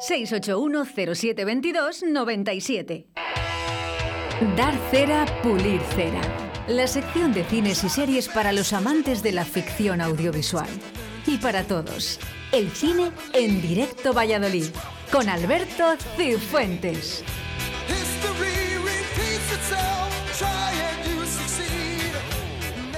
681-0722-97. Dar cera, pulir cera. La sección de cines y series para los amantes de la ficción audiovisual. Y para todos, el cine en directo Valladolid, con Alberto Cifuentes.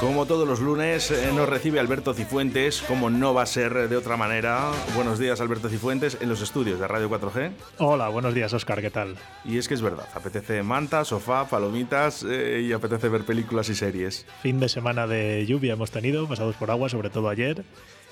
Como todos los lunes eh, nos recibe Alberto Cifuentes, como no va a ser de otra manera. Buenos días Alberto Cifuentes en los estudios de Radio 4G. Hola, buenos días Oscar, ¿qué tal? Y es que es verdad, apetece manta, sofá, palomitas eh, y apetece ver películas y series. Fin de semana de lluvia hemos tenido, pasados por agua, sobre todo ayer.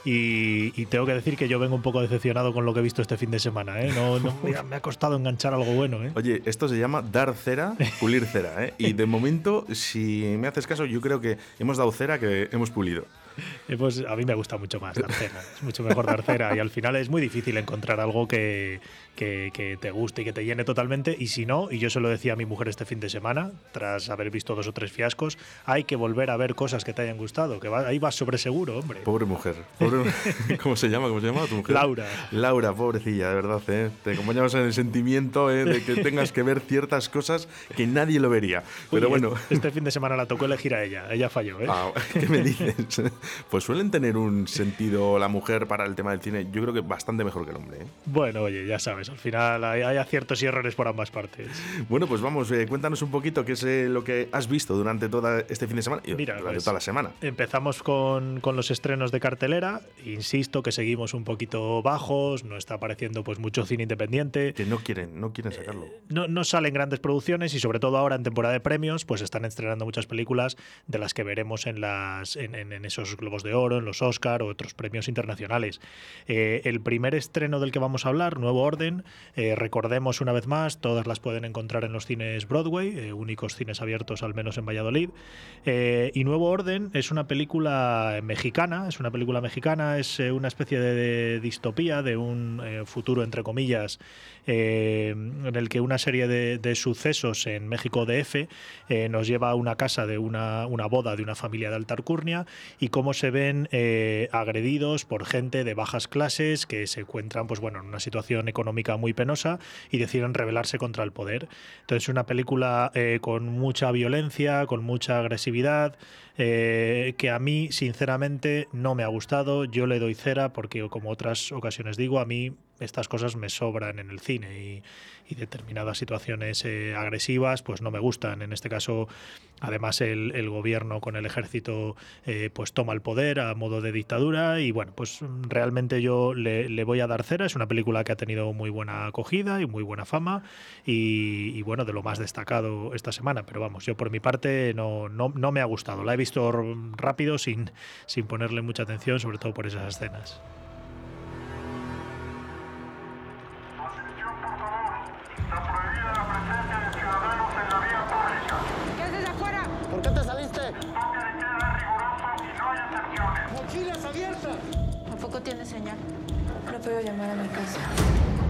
Y, tengo que decir que yo vengo un poco decepcionado con lo que he visto este fin de semana. ¿eh? No, me ha costado enganchar algo bueno. ¿eh? Oye, esto se llama dar cera, pulir cera. ¿eh? Y de momento, si me haces caso, yo creo que hemos dado cera que hemos pulido. Pues a mí me gusta mucho más dar cera. Es mucho mejor dar cera. Y al final es muy difícil encontrar algo que, que, te guste y que te llene totalmente. Y si no, y yo se lo decía a mi mujer este fin de semana, tras haber visto dos o tres fiascos, hay que volver a ver cosas que te hayan gustado, que ahí vas sobre seguro, hombre. Pobre mujer. ¿Cómo se llama? ¿Cómo se llama tu mujer? Laura. Laura, pobrecilla, de verdad. ¿eh? Te acompañamos en el sentimiento ¿eh? de que tengas que ver ciertas cosas que nadie lo vería. Pero bueno. Este fin de semana la tocó elegir a ella. Ella falló, ¿eh? Ah, ¿Qué me dices? Pues suelen tener un sentido la mujer para el tema del cine, yo creo que bastante mejor que el hombre. ¿eh? Bueno, oye, ya sabes al final hay, aciertos y errores por ambas partes. Bueno, pues vamos, eh, cuéntanos un poquito qué es eh, lo que has visto durante todo este fin de semana y durante pues, toda la semana. Empezamos con, con, los estrenos de cartelera. Insisto que seguimos un poquito bajos, no está apareciendo pues mucho cine independiente. Que no quieren, no quieren sacarlo. No, no salen grandes producciones y sobre todo ahora en temporada de premios, pues están estrenando muchas películas de las que veremos en, las, en, en, esos Globos de Oro, en los Oscar o otros premios internacionales. el primer estreno del que vamos a hablar, Nuevo Orden, eh, recordemos una vez más, todas las pueden encontrar en los cines Broadway, eh, únicos cines abiertos al menos en Valladolid. Eh, y Nuevo Orden es una película mexicana, es una película mexicana, es una especie de, distopía, de un futuro entre comillas, en el que una serie de, sucesos en México DF nos lleva a una casa de una, una, boda de una familia de alta alcurnia y cómo se ven agredidos por gente de bajas clases que se encuentran pues bueno en una situación económica muy penosa y deciden rebelarse contra el poder. Entonces, una película eh, con mucha violencia, con mucha agresividad, eh, que a mí, sinceramente, no me ha gustado. Yo le doy cera porque, como otras ocasiones digo, a mí estas cosas me sobran en el cine y, determinadas situaciones eh, agresivas pues no me gustan. En este caso, además, el, gobierno con el ejército eh, pues toma el poder a modo de dictadura y bueno, pues realmente yo le, voy a dar cera. Es una película que ha tenido muy buena acogida y muy buena fama y, bueno, de lo más destacado esta semana. Pero vamos, yo por mi parte no, no, no me ha gustado. La he visto rápido sin, sin ponerle mucha atención, sobre todo por esas escenas. tiene señal. No puedo llamar a mi casa.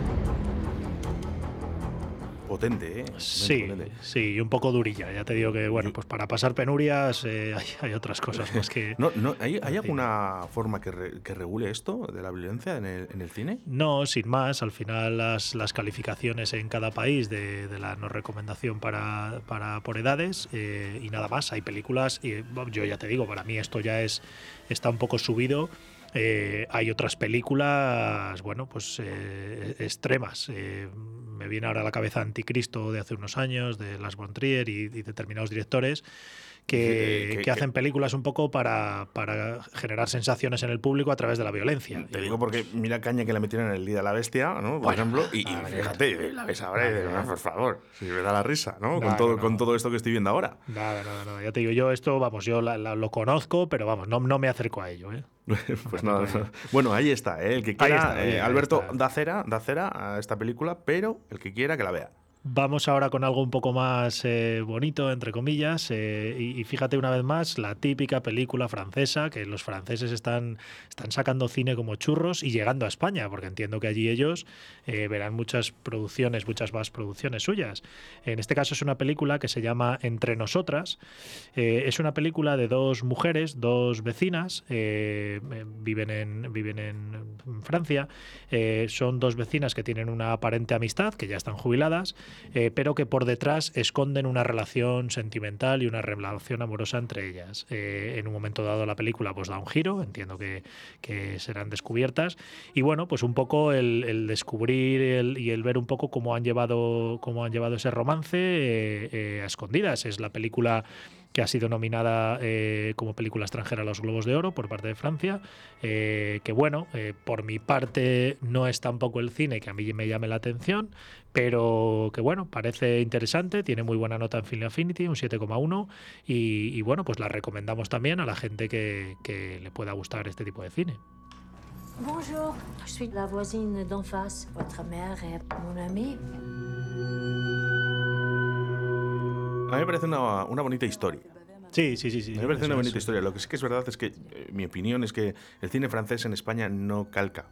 Potente, ¿eh? Sí, sí, y un poco durilla. Ya te digo que, bueno, pues para pasar penurias eh, hay, otras cosas más que. no, no, ¿Hay, alguna forma que, regule esto de la violencia en el, cine? No, sin más. Al final, las, las calificaciones en cada país de, la no recomendación para, para por edades eh, y nada más. Hay películas, y yo ya te digo, para mí esto ya es está un poco subido eh, hay otras películas, bueno, pues eh, extremas. Eh, me viene ahora a la cabeza Anticristo de hace unos años, de Las von Trier y, determinados directores. Que, hacen películas un poco para, generar sensaciones en el público a través de la violencia. Te digo porque mira caña que la metieron en el Día de la Bestia, ¿no? Por ejemplo, y, fíjate, la ves ahora por favor, si me da la risa, ¿no? con, todo, con todo esto que estoy viendo ahora. Nada, nada, nada. Ya te digo, yo esto, vamos, yo lo conozco, pero vamos, no, no me acerco a ello, ¿eh? pues nada, bueno, ahí está, ¿eh? el que quiera, eh, Alberto da cera, da cera a esta película, pero el que quiera que la vea. Vamos ahora con algo un poco más eh, bonito, entre comillas, eh, y, fíjate una vez más la típica película francesa, que los franceses están, están sacando cine como churros y llegando a España, porque entiendo que allí ellos eh, verán muchas producciones, muchas más producciones suyas. En este caso es una película que se llama Entre Nosotras. es una película de dos mujeres, dos vecinas, viven, en, viven en Francia, son dos vecinas que tienen una aparente amistad, que ya están jubiladas, eh, pero que por detrás esconden una relación sentimental y una relación amorosa entre ellas. Eh, en un momento dado la película pues da un giro, entiendo que, serán descubiertas, y bueno, pues un poco el, descubrir y el ver un poco cómo han llevado, cómo han llevado ese romance eh, a escondidas. Es la película que ha sido nominada eh, como película extranjera a los Globos de Oro por parte de Francia, eh, que bueno, eh, por mi parte no es tampoco el cine que a mí me llame la atención, pero que bueno, parece interesante, tiene muy buena nota en Film Affinity, un 7,1, y, bueno, pues la recomendamos también a la gente que, que le pueda gustar este tipo de cine. Bonjour, je suis la voisine d'en face. Votre mère est mon amie. A mí me parece una, una bonita historia. Sí, sí, sí, sí. A mí me parece una bonita historia. Lo que sí que es verdad es que eh, mi opinión es que el cine francés en España no calca.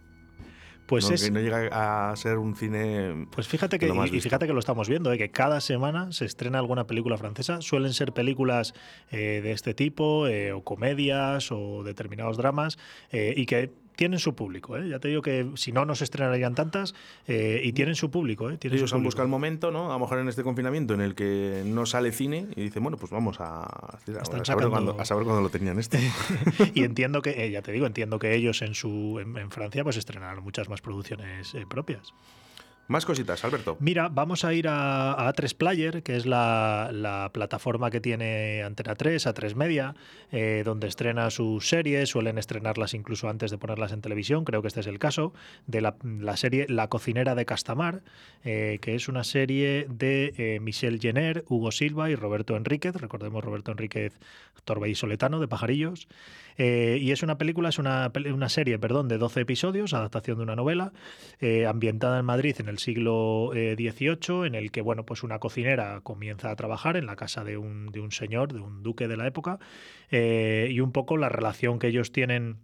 Pues no, es. que no llega a ser un cine. Pues fíjate que, y fíjate que lo estamos viendo, ¿eh? que cada semana se estrena alguna película francesa. Suelen ser películas eh, de este tipo, eh, o comedias, o determinados dramas, eh, y que tienen su público. ¿eh? Ya te digo que si no, no se estrenarían tantas eh, y tienen su público. ¿eh? Tienen Ellos su han público. buscado el momento, ¿no? A lo mejor en este confinamiento en el que no sale cine y dicen, bueno, pues vamos a, a, saber, cuándo, a saber cuándo lo tenían este. y entiendo que, eh, ya te digo, entiendo que ellos en su en, en Francia pues estrenarán muchas más producciones eh, propias. Más cositas, Alberto. Mira, vamos a ir a, a A3 Player, que es la, la plataforma que tiene Antena 3, A3 Media, eh, donde estrena sus series, suelen estrenarlas incluso antes de ponerlas en televisión, creo que este es el caso, de la, serie La cocinera de Castamar, eh, que es una serie de eh, Michelle Jenner, Hugo Silva y Roberto Enríquez, recordemos Roberto Enríquez, actor vallisoletano de Pajarillos, eh, y es una película, es una, una serie, perdón, de 12 episodios, adaptación de una novela, eh, ambientada en Madrid en el siglo eh, XVIII, en el que bueno, pues una cocinera comienza a trabajar en la casa de un, de un señor, de un duque de la época, eh, y un poco la relación que ellos tienen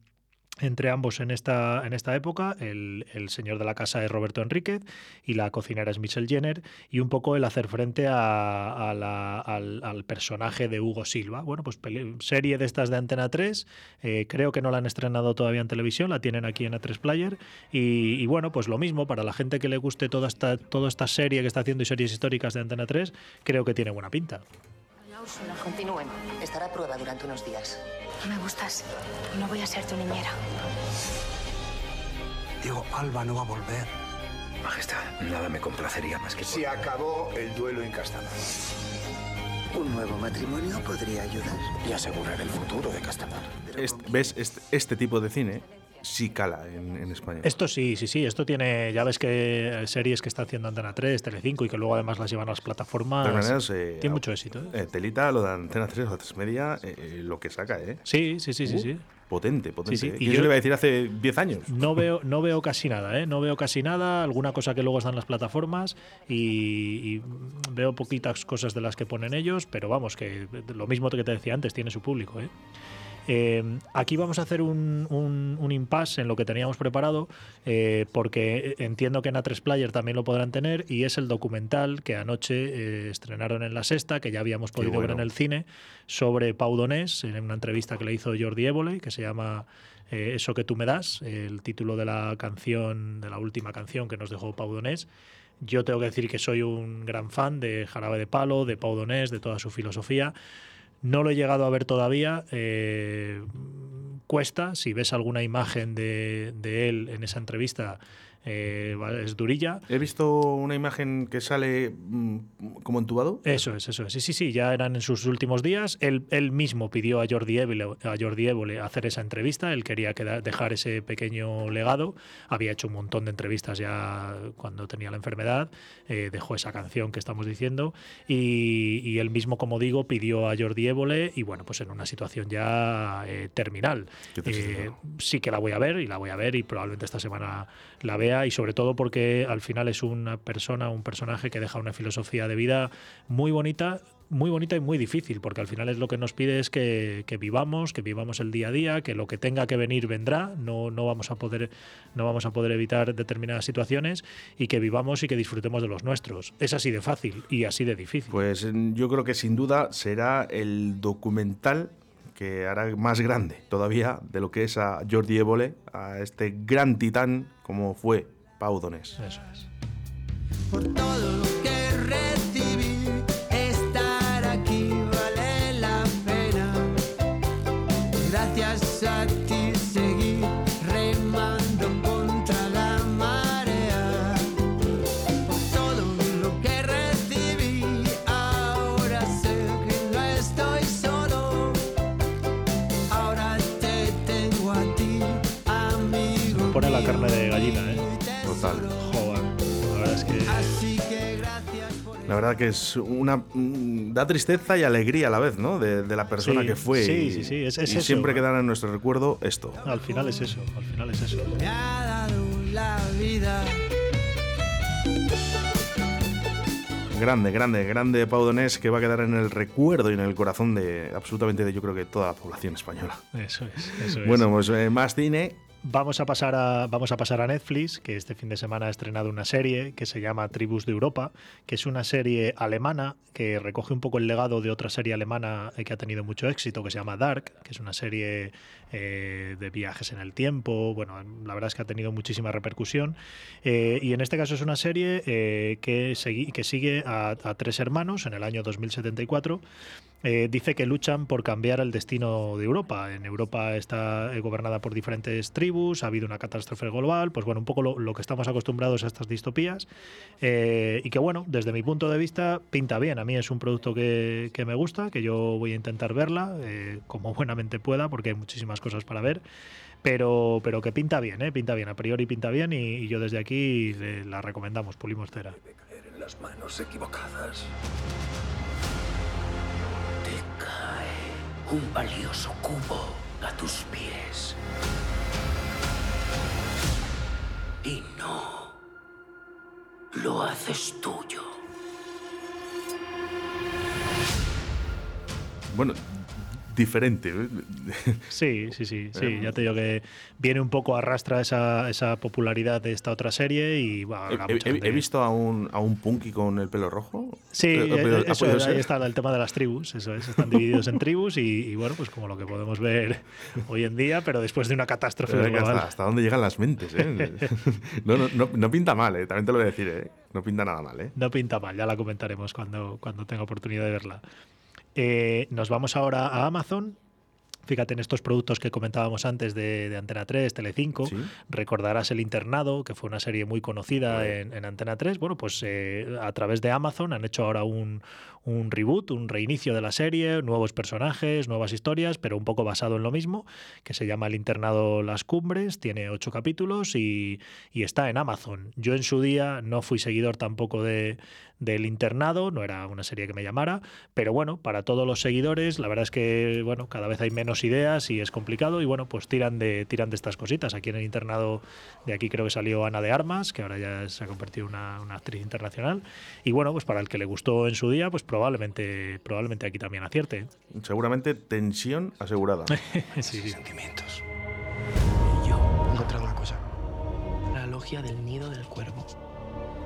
entre ambos en esta, en esta época. El, el señor de la casa es Roberto Enríquez y la cocinera es Michelle Jenner, y un poco el hacer frente a, a la- al, al personaje de Hugo Silva. Bueno, pues serie de estas de Antena 3, eh, creo que no la han estrenado todavía en televisión, la tienen aquí en A3 Player, y, y bueno, pues lo mismo, para la gente que le guste toda esta, toda esta serie que está haciendo y series históricas de Antena 3, creo que tiene buena pinta. Úrsula, continúen. Estará a prueba durante unos días. No me gustas. No voy a ser tu niñera. Digo, Alba no va a volver. Majestad, nada me complacería más que... Se acabó el duelo en Castamar. Un nuevo matrimonio podría ayudar. Y asegurar el futuro de Castamar. Este- ¿Ves? Este, este tipo de cine sí cala en, en España. Esto sí, sí, sí. Esto tiene, ya ves que series que está haciendo Antena 3, Telecinco y que luego además las llevan a las plataformas. De maneras, eh, tiene mucho éxito. ¿eh? eh, Telita, lo de Antena 3 o 3 Media, eh, lo que saca, ¿eh? Sí, sí, sí, sí, Uh, sí. Potente, potente. Sí, sí. ¿Qué Y yo yo- le iba a decir hace 10 años? No veo, no veo casi nada, ¿eh? No veo casi nada. Alguna cosa que luego están en las plataformas y, y veo poquitas cosas de las que ponen ellos, pero vamos, que lo mismo que te decía antes, tiene su público, ¿eh? Eh, aquí vamos a hacer un, un, un impasse en lo que teníamos preparado, eh, porque entiendo que en A3 Player también lo podrán tener, y es el documental que anoche eh, estrenaron en La Sexta, que ya habíamos podido ver en el cine, sobre Pau Donés, en una entrevista que le hizo Jordi Évole, que se llama Eso que tú me das, el título de la canción, de la última canción que nos dejó Pau Donés. Yo tengo que decir que soy un gran fan de Jarabe de Palo, de Pau Donés, de toda su filosofía. No lo he llegado a ver todavía. eh, cuesta, si ves alguna imagen de, de él en esa entrevista, eh, es durilla. He visto una imagen que sale mm, como entubado. Eso es, eso es. Sí, sí, sí, ya eran en sus últimos días. Él, él mismo pidió a Jordi, Évole, a Jordi Évole hacer esa entrevista. Él quería queda- dejar ese pequeño legado. Había hecho un montón de entrevistas ya cuando tenía la enfermedad. eh, dejó esa canción que estamos diciendo. Y, y él mismo, como digo, pidió a Jordi Évole y bueno, pues en una situación ya eh, terminal. Sí que la voy a ver y la voy a ver y probablemente esta semana la vea y sobre todo porque al final es una persona, un personaje que deja una filosofía de vida muy bonita muy bonita y muy difícil, porque al final es lo que nos pide es que, vivamos, que vivamos el día a día, que lo que tenga que venir vendrá, no, no, vamos a poder, no vamos a poder evitar determinadas situaciones y que vivamos y que disfrutemos de los nuestros. Es así de fácil y así de difícil. Pues yo creo que sin duda será el documental que hará más grande todavía de lo que es a Jordi Évole, a este gran titán como fue Pau Donés. Eso es. Por todo lo que recibí, estar aquí vale la pena. Gracias a ti verdad que es una mm, da tristeza y alegría a la vez, ¿no? De, de la persona Sí, que fue. sí, y, sí, sí, es- es y eso. siempre quedará en nuestro recuerdo esto. Al final es eso, al final es eso. me ha dado la vida. Grande, grande, grande Pau Donés que va a quedar en el recuerdo y en el corazón de absolutamente de yo creo que toda la población española. Eso es, eso es. Bueno, pues eh, más cine. Vamos a, pasar a, vamos a pasar a Netflix, que este fin de semana ha estrenado una serie que se llama Tribus de Europa, que es una serie alemana que recoge un poco el legado de otra serie alemana eh, que ha tenido mucho éxito, que se llama Dark, que es una serie eh, de viajes en el tiempo. Bueno, la verdad es que ha tenido muchísima repercusión. Eh, y en este caso es una serie eh, que, que sigue a, a tres hermanos en el año 2074. Eh, dice que luchan por cambiar el destino de Europa. En Europa está eh, gobernada por diferentes tribus, ha habido una catástrofe global, pues bueno, un poco lo, que estamos acostumbrados a estas distopías. Eh, y que bueno, desde mi punto de vista, pinta bien. A mí es un producto que, que me gusta, que yo voy a intentar verla como buenamente pueda, porque hay muchísimas cosas para ver. Pero, pero que pinta bien, ¿eh? pinta bien, a priori pinta bien y, yo desde aquí le- la recomendamos, Pulimos Cera. Un valioso cubo a tus pies. Y no lo haces tuyo. Bueno, diferente. ¿eh? Sí, sí, sí, sí. Ya te digo que viene un poco arrastra esa, esa popularidad de esta otra serie y bueno, He, he- he visto a un, a un punky con el pelo rojo. Sí, Eh, eh, ¿ha eso, ahí está el tema de las tribus, eso es, están divididos en tribus y, y bueno, pues como lo que podemos ver hoy en día, pero después de una catástrofe global. hasta, hasta dónde llegan las mentes, ¿eh? no, no, no, no pinta mal, ¿eh? También te lo voy a decir, ¿eh? No pinta nada mal, ¿eh? No pinta mal, ya la comentaremos cuando, cuando tenga oportunidad de verla. Eh, nos vamos ahora a Amazon. Fíjate en estos productos que comentábamos antes de, de Antena 3, Telecinco. Sí. Recordarás El Internado, que fue una serie muy conocida en, en Antena 3. Bueno, pues eh, a través de Amazon han hecho ahora un, un reboot, un reinicio de la serie, nuevos personajes, nuevas historias, pero un poco basado en lo mismo, que se llama El Internado Las Cumbres, tiene ocho capítulos y, está en Amazon. Yo en su día no fui seguidor tampoco de, del internado, no era una serie que me llamara, pero bueno, para todos los seguidores, la verdad es que bueno, cada vez hay menos ideas y es complicado y bueno, pues tiran de tiran de estas cositas. Aquí en el internado de aquí creo que salió Ana de Armas, que ahora ya se ha convertido en una, una actriz internacional y bueno, pues para el que le gustó en su día, pues probablemente probablemente aquí también acierte. Seguramente tensión asegurada. Sí. Sentimientos. Y yo he encontrado una cosa. La logia del nido del cuervo.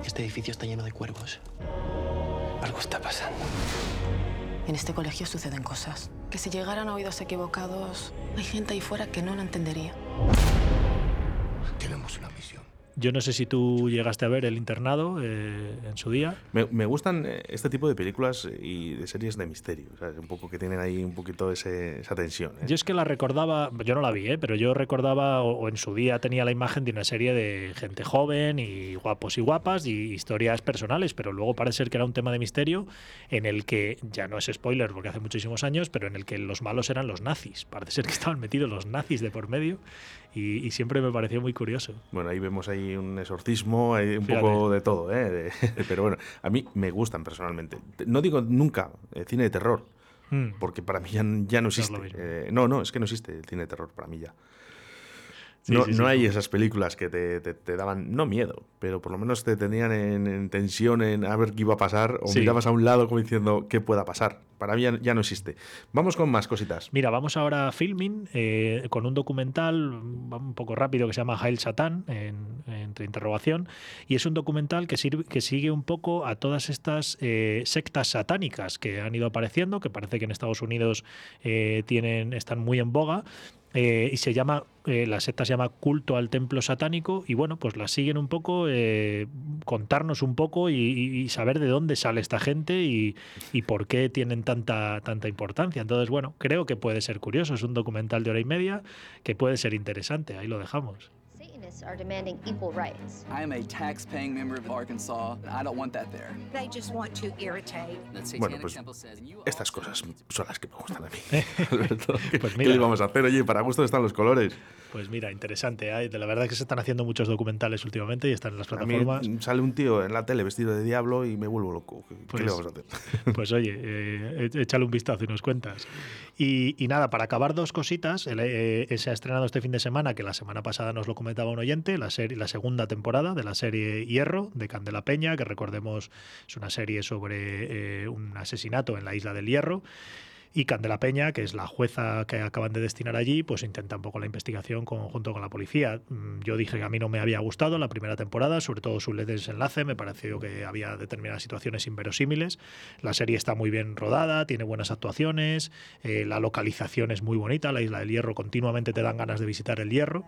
Este edificio está lleno de cuervos. Algo está pasando. En este colegio suceden cosas que si llegaran a oídos equivocados, hay gente ahí fuera que no lo entendería. Tenemos una misión. Yo no sé si tú llegaste a ver El internado eh, en su día. Me, me gustan eh, este tipo de películas y de series de misterio, ¿sabes? Un poco que tienen ahí un poquito ese- esa tensión. ¿eh? Yo es que la recordaba, yo no la vi, ¿eh? pero yo recordaba, o, o en su día tenía la imagen de una serie de gente joven y guapos y guapas y historias personales, pero luego parece ser que era un tema de misterio en el que, ya no es spoiler porque hace muchísimos años, pero en el que los malos eran los nazis. Parece ser que estaban metidos los nazis de por medio y, y siempre me pareció muy curioso. Bueno, ahí vemos ahí un exorcismo, hay un Fíjate. poco de todo, ¿eh? De- pero bueno, a mí me gustan personalmente. No digo nunca eh, cine de terror, Mm. porque para mí ya, ya no existe. Eh, no, no, es que no existe el cine de terror para mí ya. No, sí, no sí. hay esas películas que te, te- te daban, no miedo, pero por lo menos te tenían en, en tensión en a ver qué iba a pasar o mirabas a un lado como diciendo qué pueda pasar. Para mí ya, ya no existe. Vamos con más cositas. Mira, vamos ahora a filming eh, con un documental un poco rápido que se llama Hail Satan, en, entre interrogación, y es un documental que, sirve, que sigue un poco a todas estas eh, sectas satánicas que han ido apareciendo, que parece que en Estados Unidos eh, tienen, están muy en boga. Eh, y se llama, eh, la secta se llama Culto al Templo Satánico, y bueno, pues la siguen un poco, eh, contarnos un poco y, saber de dónde sale esta gente y, y por qué tienen tanta, tanta importancia. Entonces, bueno, creo que puede ser curioso. Es un documental de hora y media que puede ser interesante. Ahí lo dejamos. Satanists are demanding equal rights. I am a tax-paying member of Arkansas. and I don't want that there. They just want to irritate. Bueno, pues estas cosas son las que me gustan a mí. Alberto, ¿qué, Pues qué mira. le vamos a hacer? Oye, para gusto están los colores. Pues mira, interesante. ¿eh? De la verdad es que se están haciendo muchos documentales últimamente y están en las A mí plataformas. sale un tío en la tele vestido de diablo y me vuelvo loco. ¿Qué, qué Pues- le vamos a hacer? Pues oye, eh, échale un vistazo y nos cuentas. Y, y nada, para acabar dos cositas, el, eh, se ha estrenado este fin de semana, que la semana pasada nos lo comentaba oyente, la, serie, la segunda temporada de la serie Hierro, de Candela Peña, que recordemos es una serie sobre eh, un asesinato en la isla del Hierro. Y Candela Peña, que es la jueza que acaban de destinar allí, pues intenta un poco la investigación con- junto con la policía. Mm, Yo dije que a mí no me había gustado la primera temporada, sobre todo su desenlace, me pareció que había determinadas situaciones inverosímiles. La serie está muy bien rodada, tiene buenas actuaciones, eh, la localización es muy bonita, la isla del Hierro continuamente te dan ganas de visitar el Hierro.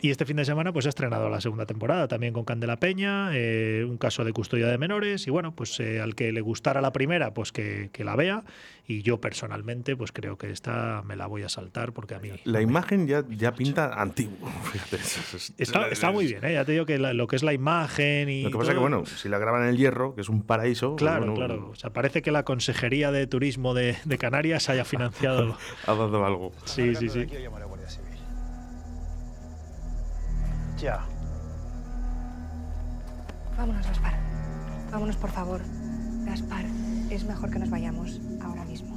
Y este fin de semana pues ha estrenado la segunda temporada también con Candela Peña, eh, un caso de custodia de menores y bueno, pues eh, al que le gustara la primera pues que, que la vea y yo personalmente pues creo que esta me la voy a saltar porque a mí La imagen ya, ya pinta antiguo. Fíjate. es- es- está, está muy bien, ¿eh? ya te digo que la- lo que es la imagen y... Lo que pasa es que, bueno, si la graban en el hierro, que es un paraíso. Claro, bueno, claro. O sea, parece que la Consejería de Turismo de, de Canarias haya financiado. Ha dado algo. Sí, sí, sí. Ya. Vámonos, Gaspar. Vámonos, por favor. Gaspar, es mejor que nos vayamos ahora mismo.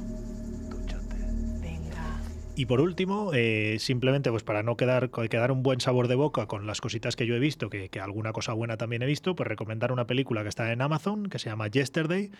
Y por último, eh, simplemente pues para no quedar, quedar un buen sabor de boca con las cositas que yo he visto, que, alguna cosa buena también he visto, pues recomendar una película que está en Amazon, que se llama Yesterday,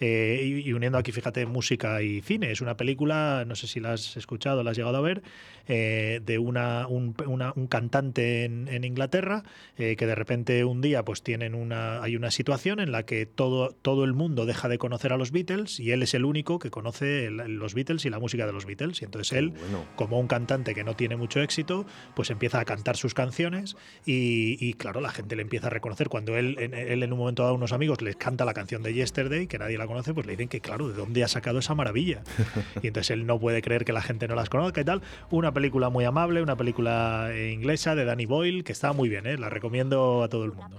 eh, y, y uniendo aquí, fíjate, música y cine. Es una película, no sé si la has escuchado, la has llegado a ver, eh, de una, un, una- un cantante en, en Inglaterra, eh, que de repente un día pues tienen una, hay una situación en la que todo, todo el mundo deja de conocer a los Beatles y él es el único que conoce el- los Beatles y la música de los Beatles. Y entonces él, bueno. como un cantante que no tiene mucho éxito, pues empieza a cantar sus canciones y, y, claro, la gente le empieza a reconocer. Cuando él en, él en un momento dado a unos amigos les canta la canción de Yesterday, que nadie la conoce, pues le dicen que claro, ¿de dónde ha sacado esa maravilla? Y entonces él no puede creer que la gente no las conozca y tal. Una película muy amable, una película eh, inglesa de Danny Boyle, que está muy bien, ¿eh? la recomiendo a todo el mundo.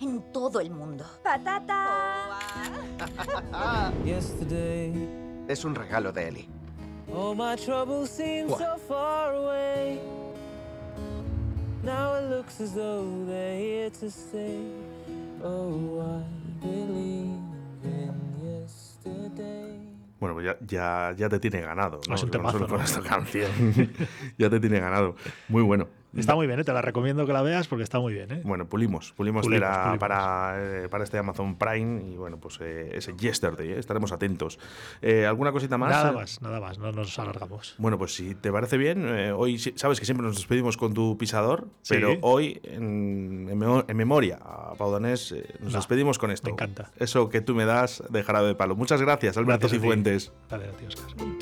En todo el mundo. ¡Patata! Es un regalo de Eli. All my troubles seem What? so far away. Now it looks as though they're here to stay. Oh, I believe in yesterday. Bueno, pues ya, ya, ya te tiene ganado. ¿no? Es un Con temazo, solo con ¿no? esta canción. ya te tiene ganado. Muy bueno. Está muy bien, ¿eh? te la recomiendo que la veas porque está muy bien. ¿eh? Bueno, pulimos, pulimos, Pulimos. Para, eh, para este Amazon Prime y bueno, pues eh, ese Yesterday, eh, estaremos atentos. ¿Alguna cosita más? Nada más, nada más, no nos alargamos. Bueno, pues si te parece bien, hoy sabes que siempre nos despedimos con tu pisador, Sí. pero hoy en, en memo- en memoria a Pau nos No, despedimos con esto. me encanta. Eso que tú me das de jarabe de palo. Muchas gracias, Alberto Gracias a ti. Cifuentes. Dale, a ti.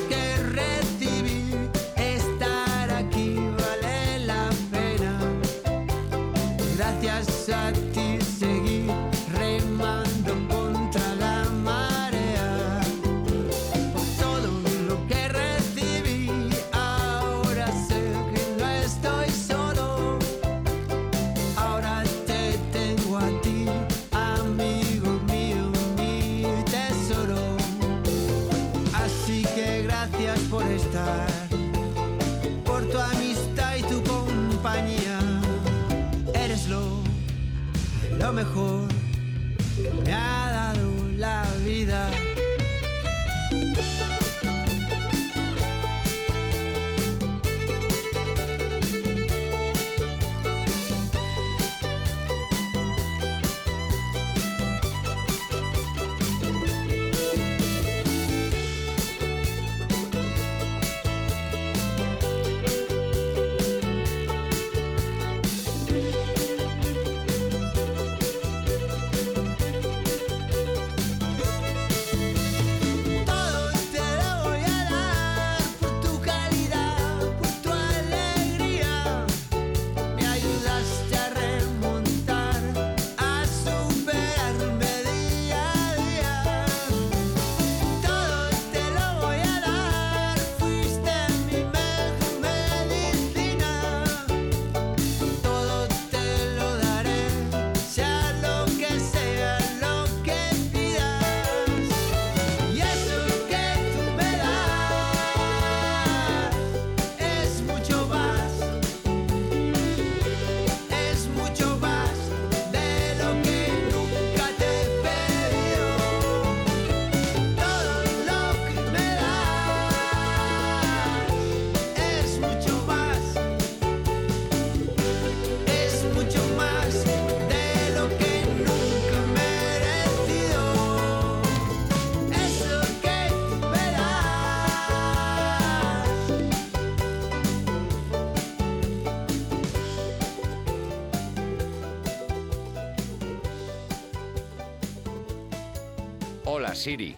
Hola Siri.